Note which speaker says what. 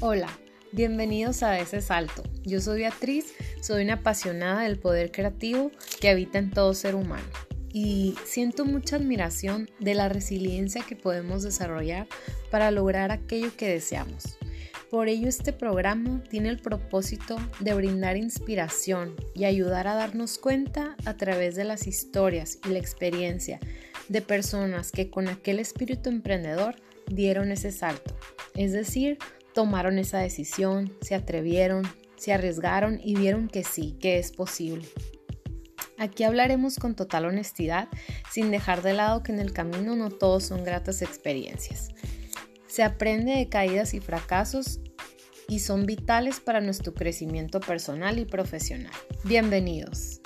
Speaker 1: Hola, bienvenidos a ese salto. Yo soy Beatriz, soy una apasionada del poder creativo que habita en todo ser humano y siento mucha admiración de la resiliencia que podemos desarrollar para lograr aquello que deseamos. Por ello este programa tiene el propósito de brindar inspiración y ayudar a darnos cuenta a través de las historias y la experiencia de personas que con aquel espíritu emprendedor dieron ese salto, es decir, tomaron esa decisión, se atrevieron, se arriesgaron y vieron que sí, que es posible. Aquí hablaremos con total honestidad, sin dejar de lado que en el camino no todos son gratas experiencias. Se aprende de caídas y fracasos y son vitales para nuestro crecimiento personal y profesional. Bienvenidos.